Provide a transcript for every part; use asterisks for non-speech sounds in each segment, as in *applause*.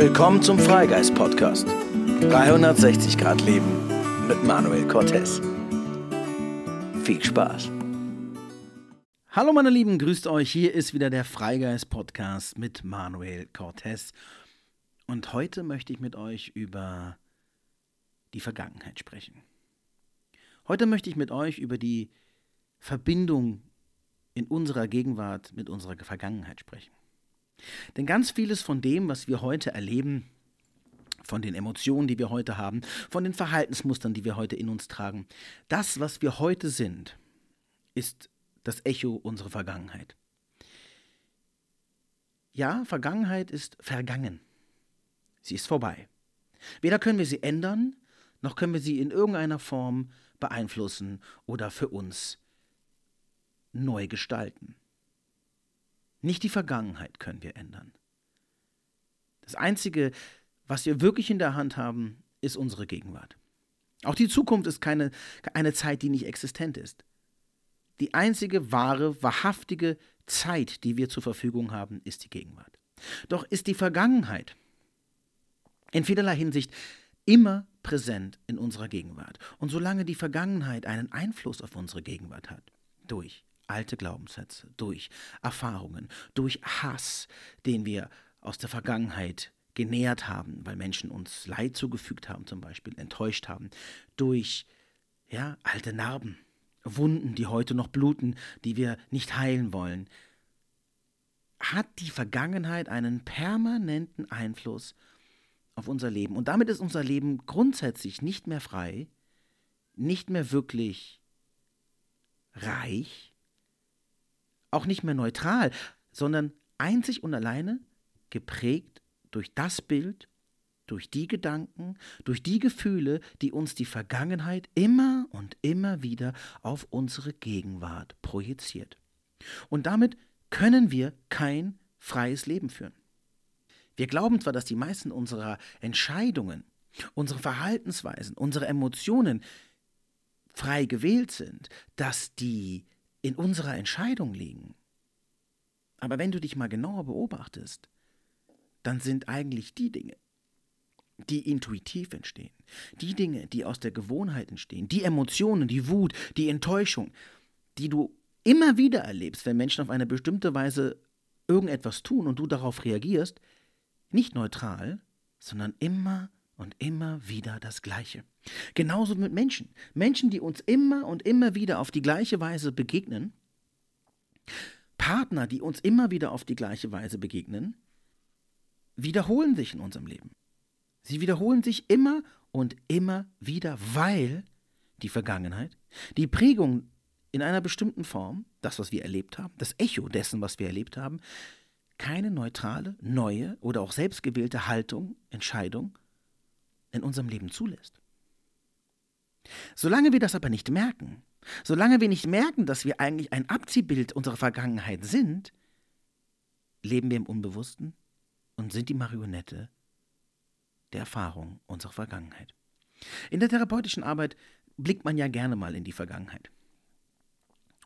Willkommen zum Freigeist Podcast. 360 Grad Leben mit Manuel Cortez. Viel Spaß. Hallo meine Lieben, grüßt euch. Hier ist wieder der Freigeist Podcast mit Manuel Cortez. Und heute möchte ich mit euch über die Vergangenheit sprechen. Heute möchte ich mit euch über die Verbindung in unserer Gegenwart mit unserer Vergangenheit sprechen. Denn ganz vieles von dem, was wir heute erleben, von den Emotionen, die wir heute haben, von den Verhaltensmustern, die wir heute in uns tragen, das, was wir heute sind, ist das Echo unserer Vergangenheit. Ja, Vergangenheit ist vergangen. Sie ist vorbei. Weder können wir sie ändern, noch können wir sie in irgendeiner Form beeinflussen oder für uns neu gestalten. Nicht die Vergangenheit können wir ändern. Das Einzige, was wir wirklich in der Hand haben, ist unsere Gegenwart. Auch die Zukunft ist keine eine Zeit, die nicht existent ist. Die einzige wahre, wahrhaftige Zeit, die wir zur Verfügung haben, ist die Gegenwart. Doch ist die Vergangenheit in vielerlei Hinsicht immer präsent in unserer Gegenwart. Und solange die Vergangenheit einen Einfluss auf unsere Gegenwart hat, durch alte Glaubenssätze, durch Erfahrungen, durch Hass, den wir aus der Vergangenheit genährt haben, weil Menschen uns Leid zugefügt haben, zum Beispiel enttäuscht haben, durch ja, alte Narben, Wunden, die heute noch bluten, die wir nicht heilen wollen, hat die Vergangenheit einen permanenten Einfluss auf unser Leben. Und damit ist unser Leben grundsätzlich nicht mehr frei, nicht mehr wirklich reich, auch nicht mehr neutral, sondern einzig und alleine geprägt durch das Bild, durch die Gedanken, durch die Gefühle, die uns die Vergangenheit immer und immer wieder auf unsere Gegenwart projiziert. Und damit können wir kein freies Leben führen. Wir glauben zwar, dass die meisten unserer Entscheidungen, unsere Verhaltensweisen, unsere Emotionen frei gewählt sind, dass die in unserer Entscheidung liegen. Aber wenn du dich mal genauer beobachtest, dann sind eigentlich die Dinge, die intuitiv entstehen, die Dinge, die aus der Gewohnheit entstehen, die Emotionen, die Wut, die Enttäuschung, die du immer wieder erlebst, wenn Menschen auf eine bestimmte Weise irgendetwas tun und du darauf reagierst, nicht neutral, sondern immer und immer wieder das Gleiche. Genauso mit Menschen. Menschen, die uns immer und immer wieder auf die gleiche Weise begegnen. Partner, die uns immer wieder auf die gleiche Weise begegnen, wiederholen sich in unserem Leben. Sie wiederholen sich immer und immer wieder, weil die Vergangenheit, die Prägung in einer bestimmten Form, das, was wir erlebt haben, das Echo dessen, was wir erlebt haben, keine neutrale, neue oder auch selbstgewählte Haltung, Entscheidung in unserem Leben zulässt. Solange wir das aber nicht merken, solange wir nicht merken, dass wir eigentlich ein Abziehbild unserer Vergangenheit sind, leben wir im Unbewussten und sind die Marionette der Erfahrung unserer Vergangenheit. In der therapeutischen Arbeit blickt man ja gerne mal in die Vergangenheit.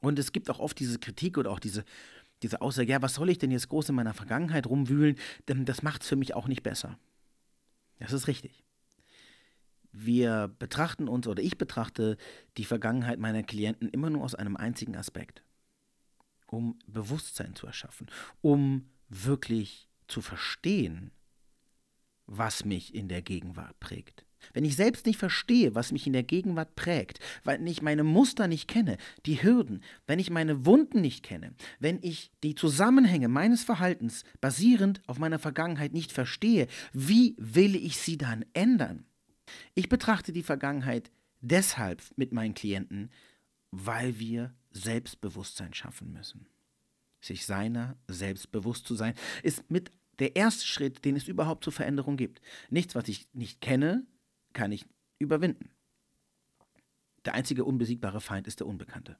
Und es gibt auch oft diese Kritik oder auch diese, diese Aussage, ja, was soll ich denn jetzt groß in meiner Vergangenheit rumwühlen? Das macht es für mich auch nicht besser. Das ist richtig wir betrachten uns oder ich betrachte die Vergangenheit meiner Klienten immer nur aus einem einzigen Aspekt, um Bewusstsein zu erschaffen, um wirklich zu verstehen, was mich in der Gegenwart prägt. Wenn ich selbst nicht verstehe, was mich in der Gegenwart prägt, weil ich meine Muster nicht kenne, die Hürden, wenn ich meine Wunden nicht kenne, wenn ich die Zusammenhänge meines Verhaltens basierend auf meiner Vergangenheit nicht verstehe, wie will ich sie dann ändern? Ich betrachte die Vergangenheit deshalb mit meinen Klienten, weil wir Selbstbewusstsein schaffen müssen. Sich seiner selbst bewusst zu sein, ist mit der erste Schritt, den es überhaupt zur Veränderung gibt. Nichts, was ich nicht kenne, kann ich überwinden. Der einzige unbesiegbare Feind ist der Unbekannte.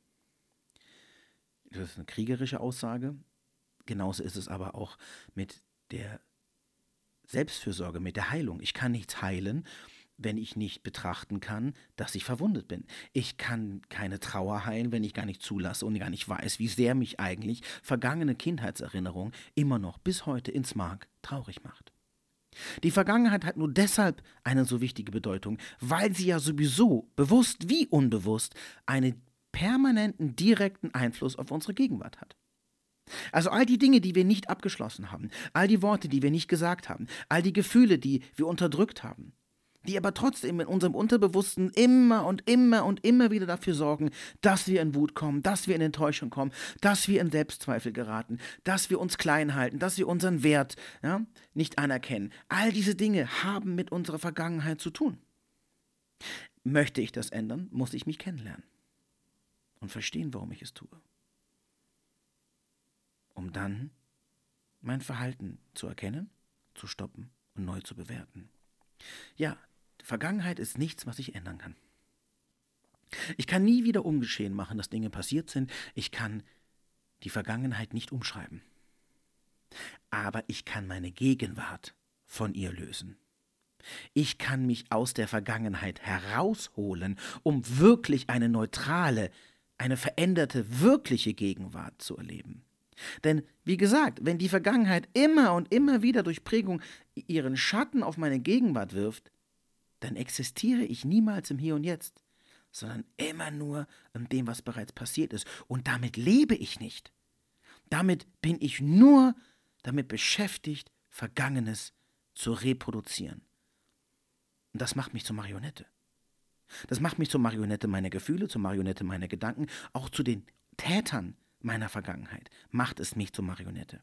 Das ist eine kriegerische Aussage. Genauso ist es aber auch mit der Selbstfürsorge, mit der Heilung. Ich kann nichts heilen wenn ich nicht betrachten kann, dass ich verwundet bin. Ich kann keine Trauer heilen, wenn ich gar nicht zulasse und gar nicht weiß, wie sehr mich eigentlich vergangene Kindheitserinnerung immer noch bis heute ins Mark traurig macht. Die Vergangenheit hat nur deshalb eine so wichtige Bedeutung, weil sie ja sowieso, bewusst wie unbewusst, einen permanenten, direkten Einfluss auf unsere Gegenwart hat. Also all die Dinge, die wir nicht abgeschlossen haben, all die Worte, die wir nicht gesagt haben, all die Gefühle, die wir unterdrückt haben, die aber trotzdem in unserem Unterbewussten immer und immer und immer wieder dafür sorgen, dass wir in Wut kommen, dass wir in Enttäuschung kommen, dass wir in Selbstzweifel geraten, dass wir uns klein halten, dass wir unseren Wert ja, nicht anerkennen. All diese Dinge haben mit unserer Vergangenheit zu tun. Möchte ich das ändern, muss ich mich kennenlernen und verstehen, warum ich es tue. Um dann mein Verhalten zu erkennen, zu stoppen und neu zu bewerten. Ja, Vergangenheit ist nichts, was ich ändern kann. Ich kann nie wieder ungeschehen machen, dass Dinge passiert sind. Ich kann die Vergangenheit nicht umschreiben. Aber ich kann meine Gegenwart von ihr lösen. Ich kann mich aus der Vergangenheit herausholen, um wirklich eine neutrale, eine veränderte, wirkliche Gegenwart zu erleben. Denn, wie gesagt, wenn die Vergangenheit immer und immer wieder durch Prägung ihren Schatten auf meine Gegenwart wirft, dann existiere ich niemals im Hier und Jetzt, sondern immer nur in dem, was bereits passiert ist. Und damit lebe ich nicht. Damit bin ich nur damit beschäftigt, Vergangenes zu reproduzieren. Und das macht mich zur Marionette. Das macht mich zur Marionette meiner Gefühle, zur Marionette meiner Gedanken, auch zu den Tätern meiner Vergangenheit. Macht es mich zur Marionette.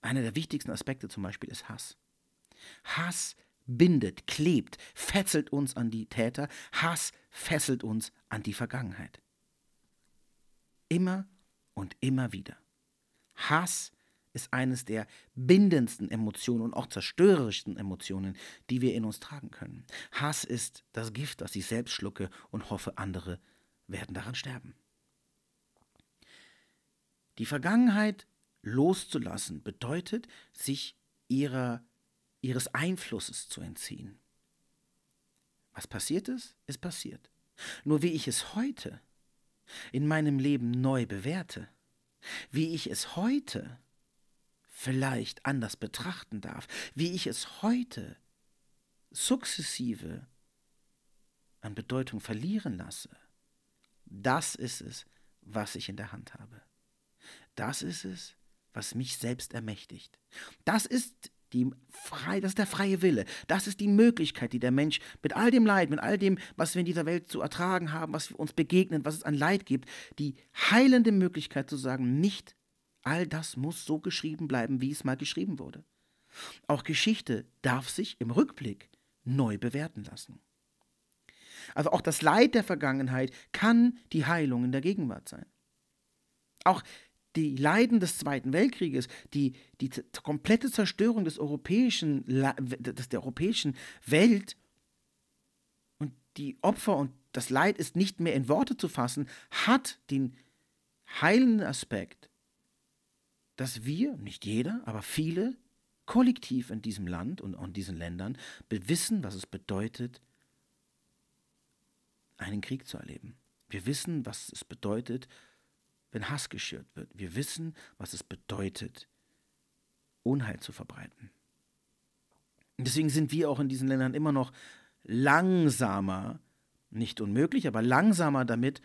Einer der wichtigsten Aspekte zum Beispiel ist Hass. Hass bindet, klebt, fesselt uns an die Täter. Hass fesselt uns an die Vergangenheit. Immer und immer wieder. Hass ist eines der bindendsten Emotionen und auch zerstörerischsten Emotionen, die wir in uns tragen können. Hass ist das Gift, das ich selbst schlucke und hoffe, andere werden daran sterben. Die Vergangenheit loszulassen bedeutet, sich ihrer ihres Einflusses zu entziehen. Was passiert ist, ist passiert. Nur wie ich es heute in meinem Leben neu bewerte, wie ich es heute vielleicht anders betrachten darf, wie ich es heute sukzessive an Bedeutung verlieren lasse, das ist es, was ich in der Hand habe. Das ist es, was mich selbst ermächtigt. Das ist die frei, das ist der freie Wille. Das ist die Möglichkeit, die der Mensch mit all dem Leid, mit all dem, was wir in dieser Welt zu ertragen haben, was uns begegnet, was es an Leid gibt, die heilende Möglichkeit zu sagen, nicht all das muss so geschrieben bleiben, wie es mal geschrieben wurde. Auch Geschichte darf sich im Rückblick neu bewerten lassen. Also auch das Leid der Vergangenheit kann die Heilung in der Gegenwart sein. Auch die Leiden des Zweiten Weltkrieges, die, die komplette Zerstörung des europäischen, des, der europäischen Welt und die Opfer und das Leid ist nicht mehr in Worte zu fassen, hat den heilenden Aspekt, dass wir, nicht jeder, aber viele, kollektiv in diesem Land und in diesen Ländern wissen, was es bedeutet, einen Krieg zu erleben. Wir wissen, was es bedeutet, wenn Hass geschürt wird. Wir wissen, was es bedeutet, Unheil zu verbreiten. Und deswegen sind wir auch in diesen Ländern immer noch langsamer, nicht unmöglich, aber langsamer damit,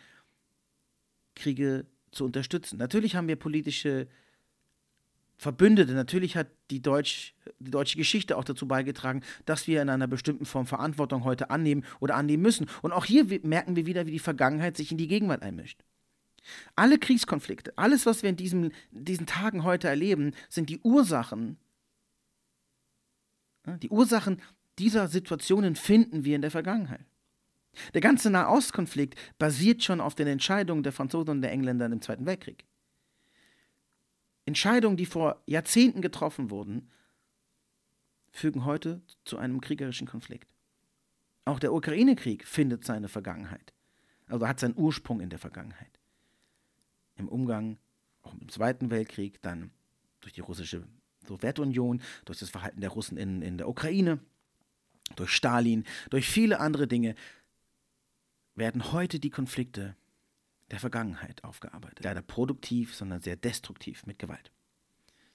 Kriege zu unterstützen. Natürlich haben wir politische Verbündete, natürlich hat die, Deutsch, die deutsche Geschichte auch dazu beigetragen, dass wir in einer bestimmten Form Verantwortung heute annehmen oder annehmen müssen. Und auch hier merken wir wieder, wie die Vergangenheit sich in die Gegenwart einmischt. Alle Kriegskonflikte, alles, was wir in diesem, diesen Tagen heute erleben, sind die Ursachen. Die Ursachen dieser Situationen finden wir in der Vergangenheit. Der ganze Nahostkonflikt basiert schon auf den Entscheidungen der Franzosen und der Engländer im Zweiten Weltkrieg. Entscheidungen, die vor Jahrzehnten getroffen wurden, fügen heute zu einem kriegerischen Konflikt. Auch der Ukraine-Krieg findet seine Vergangenheit, also hat seinen Ursprung in der Vergangenheit im Umgang, auch im Zweiten Weltkrieg, dann durch die russische Sowjetunion, durch das Verhalten der Russen in, in der Ukraine, durch Stalin, durch viele andere Dinge, werden heute die Konflikte der Vergangenheit aufgearbeitet. Leider produktiv, sondern sehr destruktiv mit Gewalt.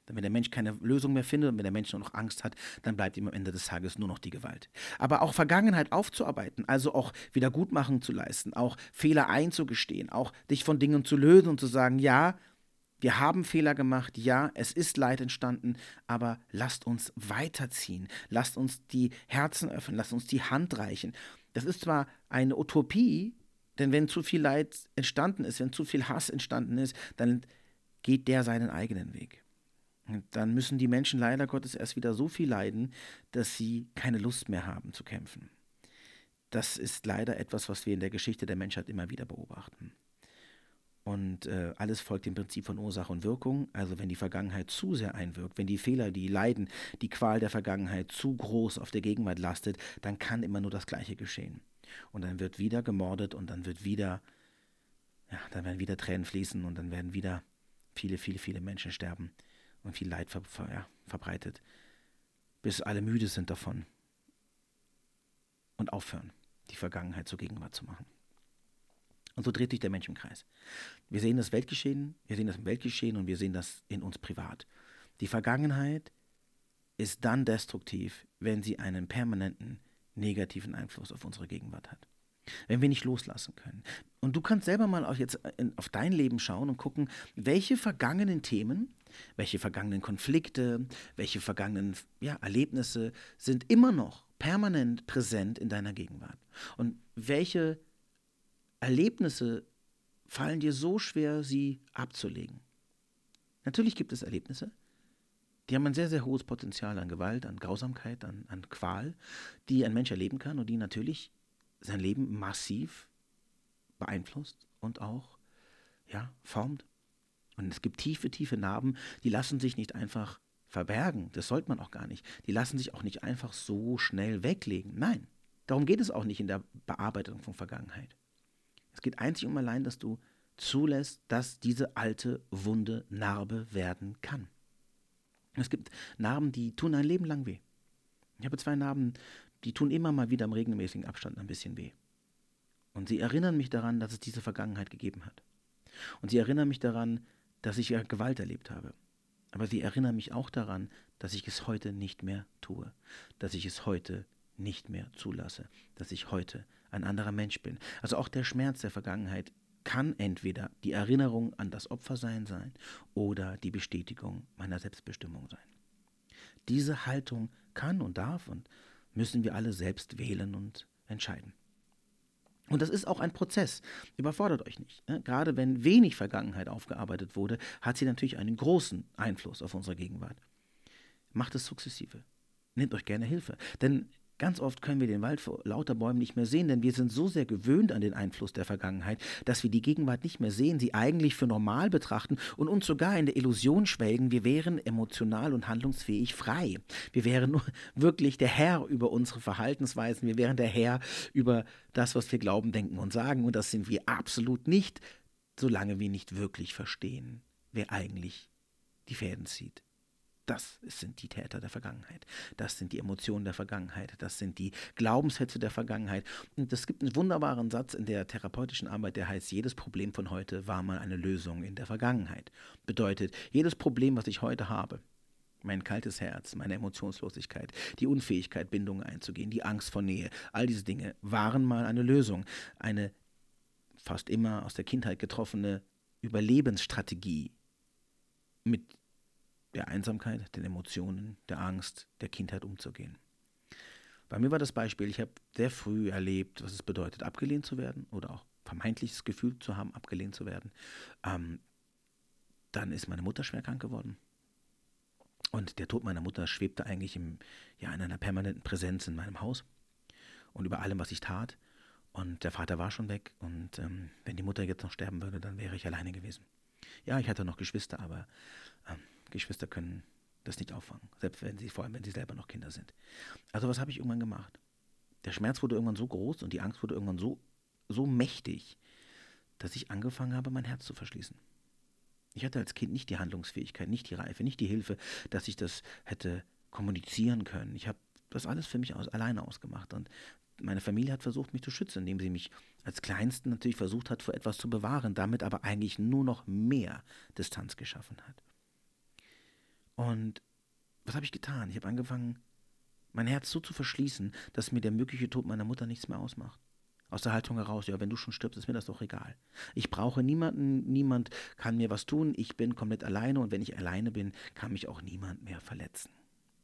Wenn der Mensch keine Lösung mehr findet und wenn der Mensch nur noch Angst hat, dann bleibt ihm am Ende des Tages nur noch die Gewalt. Aber auch Vergangenheit aufzuarbeiten, also auch Wiedergutmachung zu leisten, auch Fehler einzugestehen, auch dich von Dingen zu lösen und zu sagen, ja, wir haben Fehler gemacht, ja, es ist Leid entstanden, aber lasst uns weiterziehen, lasst uns die Herzen öffnen, lasst uns die Hand reichen. Das ist zwar eine Utopie, denn wenn zu viel Leid entstanden ist, wenn zu viel Hass entstanden ist, dann geht der seinen eigenen Weg. Dann müssen die Menschen leider Gottes erst wieder so viel leiden, dass sie keine Lust mehr haben zu kämpfen. Das ist leider etwas, was wir in der Geschichte der Menschheit immer wieder beobachten. Und äh, alles folgt dem Prinzip von Ursache und Wirkung. Also wenn die Vergangenheit zu sehr einwirkt, wenn die Fehler, die Leiden, die Qual der Vergangenheit zu groß auf der Gegenwart lastet, dann kann immer nur das Gleiche geschehen. Und dann wird wieder gemordet und dann wird wieder, ja, dann werden wieder Tränen fließen und dann werden wieder viele, viele, viele Menschen sterben und viel Leid ver, ver, ja, verbreitet, bis alle müde sind davon und aufhören, die Vergangenheit zur Gegenwart zu machen. Und so dreht sich der Mensch im Kreis. Wir sehen das Weltgeschehen, wir sehen das im Weltgeschehen und wir sehen das in uns privat. Die Vergangenheit ist dann destruktiv, wenn sie einen permanenten negativen Einfluss auf unsere Gegenwart hat. Wenn wir nicht loslassen können. Und du kannst selber mal auf, jetzt auf dein Leben schauen und gucken, welche vergangenen Themen, welche vergangenen Konflikte, welche vergangenen ja, Erlebnisse sind immer noch permanent präsent in deiner Gegenwart. Und welche Erlebnisse fallen dir so schwer, sie abzulegen. Natürlich gibt es Erlebnisse, die haben ein sehr, sehr hohes Potenzial an Gewalt, an Grausamkeit, an, an Qual, die ein Mensch erleben kann und die natürlich sein Leben massiv beeinflusst und auch ja, formt. Und es gibt tiefe, tiefe Narben, die lassen sich nicht einfach verbergen. Das sollte man auch gar nicht. Die lassen sich auch nicht einfach so schnell weglegen. Nein, darum geht es auch nicht in der Bearbeitung von Vergangenheit. Es geht einzig und allein, dass du zulässt, dass diese alte Wunde Narbe werden kann. Es gibt Narben, die tun ein Leben lang weh. Ich habe zwei Narben, die tun immer mal wieder im regelmäßigen Abstand ein bisschen weh. Und sie erinnern mich daran, dass es diese Vergangenheit gegeben hat. Und sie erinnern mich daran, dass ich ja Gewalt erlebt habe. Aber sie erinnern mich auch daran, dass ich es heute nicht mehr tue, dass ich es heute nicht mehr zulasse, dass ich heute ein anderer Mensch bin. Also auch der Schmerz der Vergangenheit kann entweder die Erinnerung an das Opfersein sein oder die Bestätigung meiner Selbstbestimmung sein. Diese Haltung kann und darf und müssen wir alle selbst wählen und entscheiden. Und das ist auch ein Prozess. Überfordert euch nicht. Ne? Gerade wenn wenig Vergangenheit aufgearbeitet wurde, hat sie natürlich einen großen Einfluss auf unsere Gegenwart. Macht es sukzessive. Nehmt euch gerne Hilfe. Denn Ganz oft können wir den Wald vor lauter Bäumen nicht mehr sehen, denn wir sind so sehr gewöhnt an den Einfluss der Vergangenheit, dass wir die Gegenwart nicht mehr sehen, sie eigentlich für normal betrachten und uns sogar in der Illusion schwelgen, wir wären emotional und handlungsfähig frei. Wir wären nur *laughs* wirklich der Herr über unsere Verhaltensweisen, wir wären der Herr über das, was wir glauben, denken und sagen und das sind wir absolut nicht, solange wir nicht wirklich verstehen, wer eigentlich die Fäden zieht. Das sind die Täter der Vergangenheit. Das sind die Emotionen der Vergangenheit. Das sind die Glaubenssätze der Vergangenheit. Und es gibt einen wunderbaren Satz in der therapeutischen Arbeit, der heißt, jedes Problem von heute war mal eine Lösung in der Vergangenheit. Bedeutet, jedes Problem, was ich heute habe, mein kaltes Herz, meine Emotionslosigkeit, die Unfähigkeit, Bindungen einzugehen, die Angst vor Nähe, all diese Dinge waren mal eine Lösung. Eine fast immer aus der Kindheit getroffene Überlebensstrategie, mit der Einsamkeit, den Emotionen, der Angst, der Kindheit umzugehen. Bei mir war das Beispiel, ich habe sehr früh erlebt, was es bedeutet, abgelehnt zu werden oder auch vermeintliches Gefühl zu haben, abgelehnt zu werden. Ähm, dann ist meine Mutter schwer krank geworden. Und der Tod meiner Mutter schwebte eigentlich im, ja, in einer permanenten Präsenz in meinem Haus und über allem, was ich tat. Und der Vater war schon weg. Und ähm, wenn die Mutter jetzt noch sterben würde, dann wäre ich alleine gewesen. Ja, ich hatte noch Geschwister, aber ähm, Geschwister können das nicht auffangen, selbst wenn sie, vor allem wenn sie selber noch Kinder sind. Also was habe ich irgendwann gemacht? Der Schmerz wurde irgendwann so groß und die Angst wurde irgendwann so, so mächtig, dass ich angefangen habe, mein Herz zu verschließen. Ich hatte als Kind nicht die Handlungsfähigkeit, nicht die Reife, nicht die Hilfe, dass ich das hätte kommunizieren können. Ich habe das alles für mich aus, alleine ausgemacht. Und meine Familie hat versucht, mich zu schützen, indem sie mich als Kleinsten natürlich versucht hat, vor etwas zu bewahren, damit aber eigentlich nur noch mehr Distanz geschaffen hat. Und was habe ich getan? Ich habe angefangen, mein Herz so zu verschließen, dass mir der mögliche Tod meiner Mutter nichts mehr ausmacht. Aus der Haltung heraus, ja, wenn du schon stirbst, ist mir das doch egal. Ich brauche niemanden, niemand kann mir was tun, ich bin komplett alleine und wenn ich alleine bin, kann mich auch niemand mehr verletzen.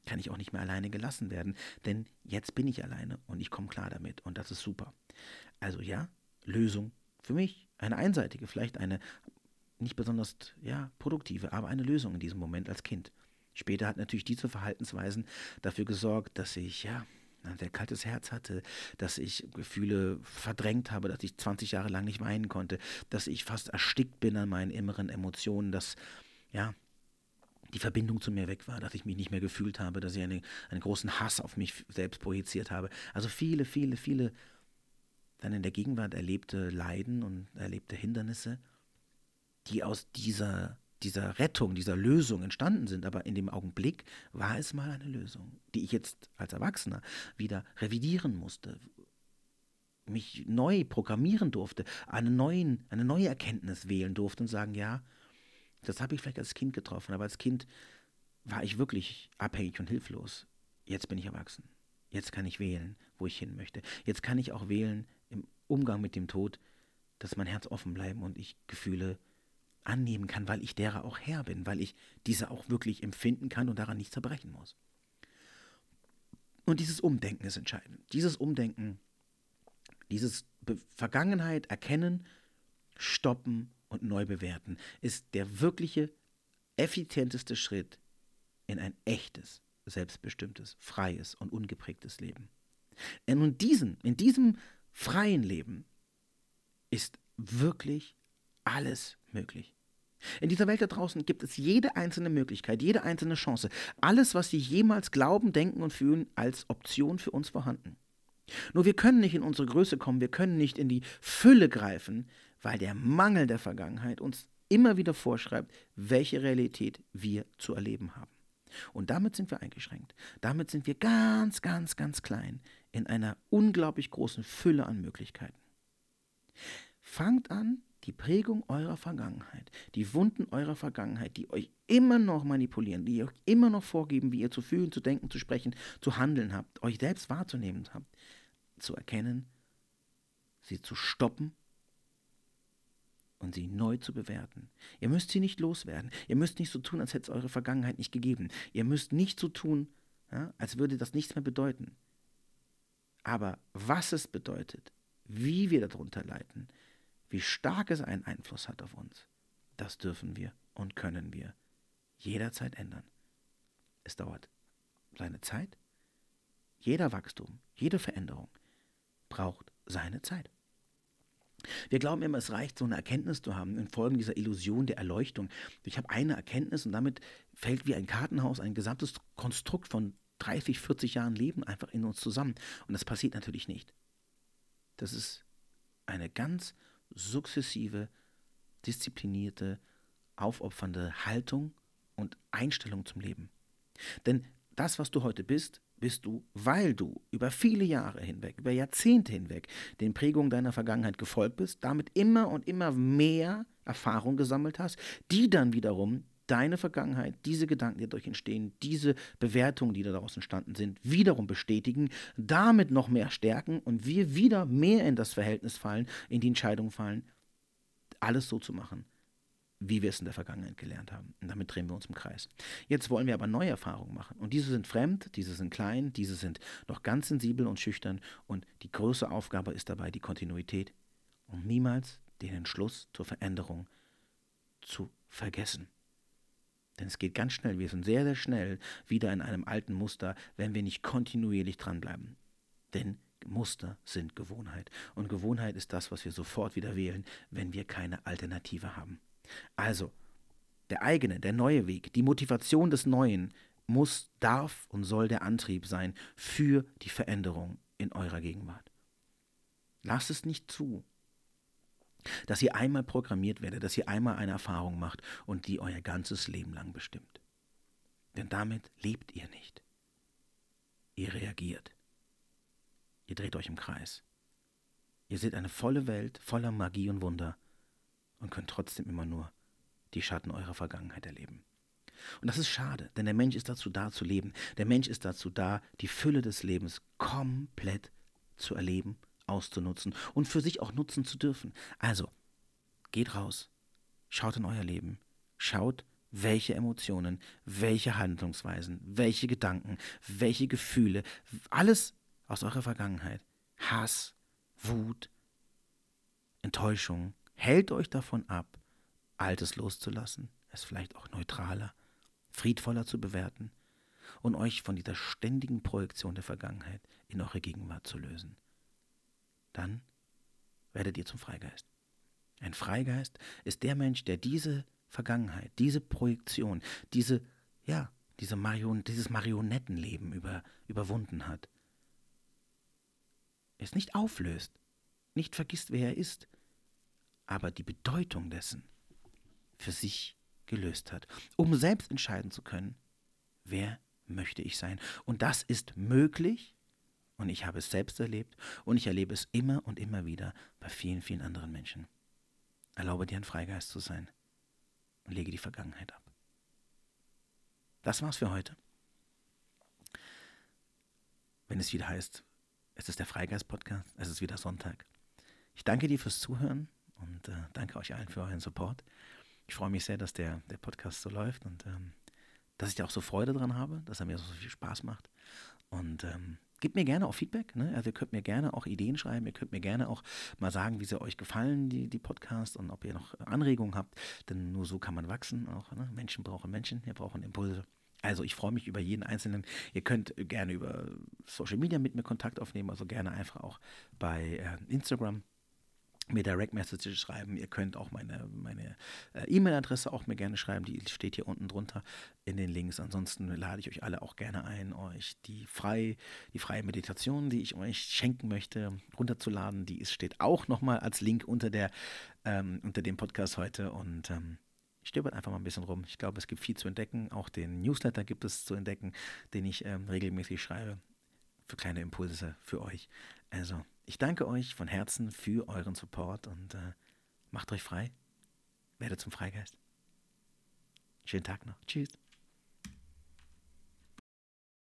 Kann ich auch nicht mehr alleine gelassen werden, denn jetzt bin ich alleine und ich komme klar damit und das ist super. Also ja, Lösung für mich, eine einseitige, vielleicht eine nicht besonders ja, produktive, aber eine Lösung in diesem Moment als Kind. Später hat natürlich diese Verhaltensweisen dafür gesorgt, dass ich ja ein sehr kaltes Herz hatte, dass ich Gefühle verdrängt habe, dass ich 20 Jahre lang nicht weinen konnte, dass ich fast erstickt bin an meinen inneren Emotionen, dass ja die Verbindung zu mir weg war, dass ich mich nicht mehr gefühlt habe, dass ich eine, einen großen Hass auf mich selbst projiziert habe. Also viele, viele, viele dann in der Gegenwart erlebte Leiden und erlebte Hindernisse, die aus dieser dieser Rettung, dieser Lösung entstanden sind, aber in dem Augenblick war es mal eine Lösung, die ich jetzt als Erwachsener wieder revidieren musste, mich neu programmieren durfte, eine, neuen, eine neue Erkenntnis wählen durfte und sagen, ja, das habe ich vielleicht als Kind getroffen, aber als Kind war ich wirklich abhängig und hilflos. Jetzt bin ich erwachsen. Jetzt kann ich wählen, wo ich hin möchte. Jetzt kann ich auch wählen im Umgang mit dem Tod, dass mein Herz offen bleiben und ich Gefühle annehmen kann, weil ich derer auch Herr bin, weil ich diese auch wirklich empfinden kann und daran nicht zerbrechen muss. Und dieses Umdenken ist entscheidend. Dieses Umdenken, dieses Be Vergangenheit erkennen, stoppen und neu bewerten, ist der wirkliche, effizienteste Schritt in ein echtes, selbstbestimmtes, freies und ungeprägtes Leben. Und in diesem, in diesem freien Leben ist wirklich alles möglich. In dieser Welt da draußen gibt es jede einzelne Möglichkeit, jede einzelne Chance, alles, was Sie jemals glauben, denken und fühlen, als Option für uns vorhanden. Nur wir können nicht in unsere Größe kommen, wir können nicht in die Fülle greifen, weil der Mangel der Vergangenheit uns immer wieder vorschreibt, welche Realität wir zu erleben haben. Und damit sind wir eingeschränkt. Damit sind wir ganz, ganz, ganz klein in einer unglaublich großen Fülle an Möglichkeiten. Fangt an, die Prägung eurer Vergangenheit, die Wunden eurer Vergangenheit, die euch immer noch manipulieren, die euch immer noch vorgeben, wie ihr zu fühlen, zu denken, zu sprechen, zu handeln habt, euch selbst wahrzunehmen habt, zu erkennen, sie zu stoppen und sie neu zu bewerten. Ihr müsst sie nicht loswerden. Ihr müsst nicht so tun, als hätte es eure Vergangenheit nicht gegeben. Ihr müsst nicht so tun, ja, als würde das nichts mehr bedeuten. Aber was es bedeutet, wie wir darunter leiden, wie stark es einen Einfluss hat auf uns, das dürfen wir und können wir jederzeit ändern. Es dauert seine Zeit. Jeder Wachstum, jede Veränderung braucht seine Zeit. Wir glauben immer, es reicht, so eine Erkenntnis zu haben, in Folgen dieser Illusion der Erleuchtung. Ich habe eine Erkenntnis und damit fällt wie ein Kartenhaus ein gesamtes Konstrukt von 30, 40 Jahren Leben einfach in uns zusammen. Und das passiert natürlich nicht. Das ist eine ganz sukzessive, disziplinierte, aufopfernde Haltung und Einstellung zum Leben. Denn das, was du heute bist, bist du, weil du über viele Jahre hinweg, über Jahrzehnte hinweg den Prägungen deiner Vergangenheit gefolgt bist, damit immer und immer mehr Erfahrung gesammelt hast, die dann wiederum deine Vergangenheit, diese Gedanken, die dadurch entstehen, diese Bewertungen, die daraus entstanden sind, wiederum bestätigen, damit noch mehr stärken und wir wieder mehr in das Verhältnis fallen, in die Entscheidung fallen, alles so zu machen, wie wir es in der Vergangenheit gelernt haben. Und damit drehen wir uns im Kreis. Jetzt wollen wir aber neue Erfahrungen machen. Und diese sind fremd, diese sind klein, diese sind noch ganz sensibel und schüchtern. Und die große Aufgabe ist dabei die Kontinuität und niemals den Entschluss zur Veränderung zu vergessen. Denn es geht ganz schnell, wir sind sehr, sehr schnell wieder in einem alten Muster, wenn wir nicht kontinuierlich dranbleiben. Denn Muster sind Gewohnheit. Und Gewohnheit ist das, was wir sofort wieder wählen, wenn wir keine Alternative haben. Also, der eigene, der neue Weg, die Motivation des Neuen muss, darf und soll der Antrieb sein für die Veränderung in eurer Gegenwart. Lasst es nicht zu, dass ihr einmal programmiert werdet, dass ihr einmal eine Erfahrung macht und die euer ganzes Leben lang bestimmt. Denn damit lebt ihr nicht. Ihr reagiert. Ihr dreht euch im Kreis. Ihr seht eine volle Welt voller Magie und Wunder und könnt trotzdem immer nur die Schatten eurer Vergangenheit erleben. Und das ist schade, denn der Mensch ist dazu da zu leben. Der Mensch ist dazu da, die Fülle des Lebens komplett zu erleben, auszunutzen und für sich auch nutzen zu dürfen. Also, geht raus, schaut in euer Leben, schaut, welche Emotionen, welche Handlungsweisen, welche Gedanken, welche Gefühle, alles aus eurer Vergangenheit, Hass, Wut, Enttäuschung, hält euch davon ab, Altes loszulassen, es vielleicht auch neutraler, friedvoller zu bewerten und euch von dieser ständigen Projektion der Vergangenheit in eure Gegenwart zu lösen. Dann werdet ihr zum Freigeist. Ein Freigeist ist der Mensch, der diese Vergangenheit, diese Projektion, diese, ja, diese Marion, dieses Marionettenleben über, überwunden hat. Es nicht auflöst, nicht vergisst, wer er ist, aber die Bedeutung dessen für sich gelöst hat, um selbst entscheiden zu können, wer möchte ich sein. Und das ist möglich, und ich habe es selbst erlebt, und ich erlebe es immer und immer wieder bei vielen, vielen anderen Menschen. Erlaube dir ein Freigeist zu sein und lege die Vergangenheit ab. Das war's für heute. Wenn es wieder heißt, es ist der Freigeist-Podcast, es ist wieder Sonntag. Ich danke dir fürs Zuhören und äh, danke euch allen für euren Support. Ich freue mich sehr, dass der, der Podcast so läuft und ähm, dass ich da auch so Freude dran habe, dass er mir so viel Spaß macht. Und ähm, gebt mir gerne auch Feedback. Ne? Also ihr könnt mir gerne auch Ideen schreiben. Ihr könnt mir gerne auch mal sagen, wie sie euch gefallen, die, die Podcasts und ob ihr noch Anregungen habt. Denn nur so kann man wachsen. Auch ne? Menschen brauchen Menschen, wir brauchen Impulse. Also ich freue mich über jeden einzelnen. Ihr könnt gerne über Social Media mit mir Kontakt aufnehmen, also gerne einfach auch bei äh, Instagram mir Direct Messages schreiben. Ihr könnt auch meine, meine äh, E-Mail-Adresse auch mir gerne schreiben. Die steht hier unten drunter in den Links. Ansonsten lade ich euch alle auch gerne ein, euch die, frei, die freie Meditation, die ich euch schenken möchte, runterzuladen. Die ist, steht auch nochmal als Link unter, der, ähm, unter dem Podcast heute. Und ähm, stöbert einfach mal ein bisschen rum. Ich glaube, es gibt viel zu entdecken. Auch den Newsletter gibt es zu entdecken, den ich ähm, regelmäßig schreibe. Für kleine Impulse für euch. Also, ich danke euch von Herzen für euren Support und äh, macht euch frei. Werdet zum Freigeist. Schönen Tag noch. Tschüss.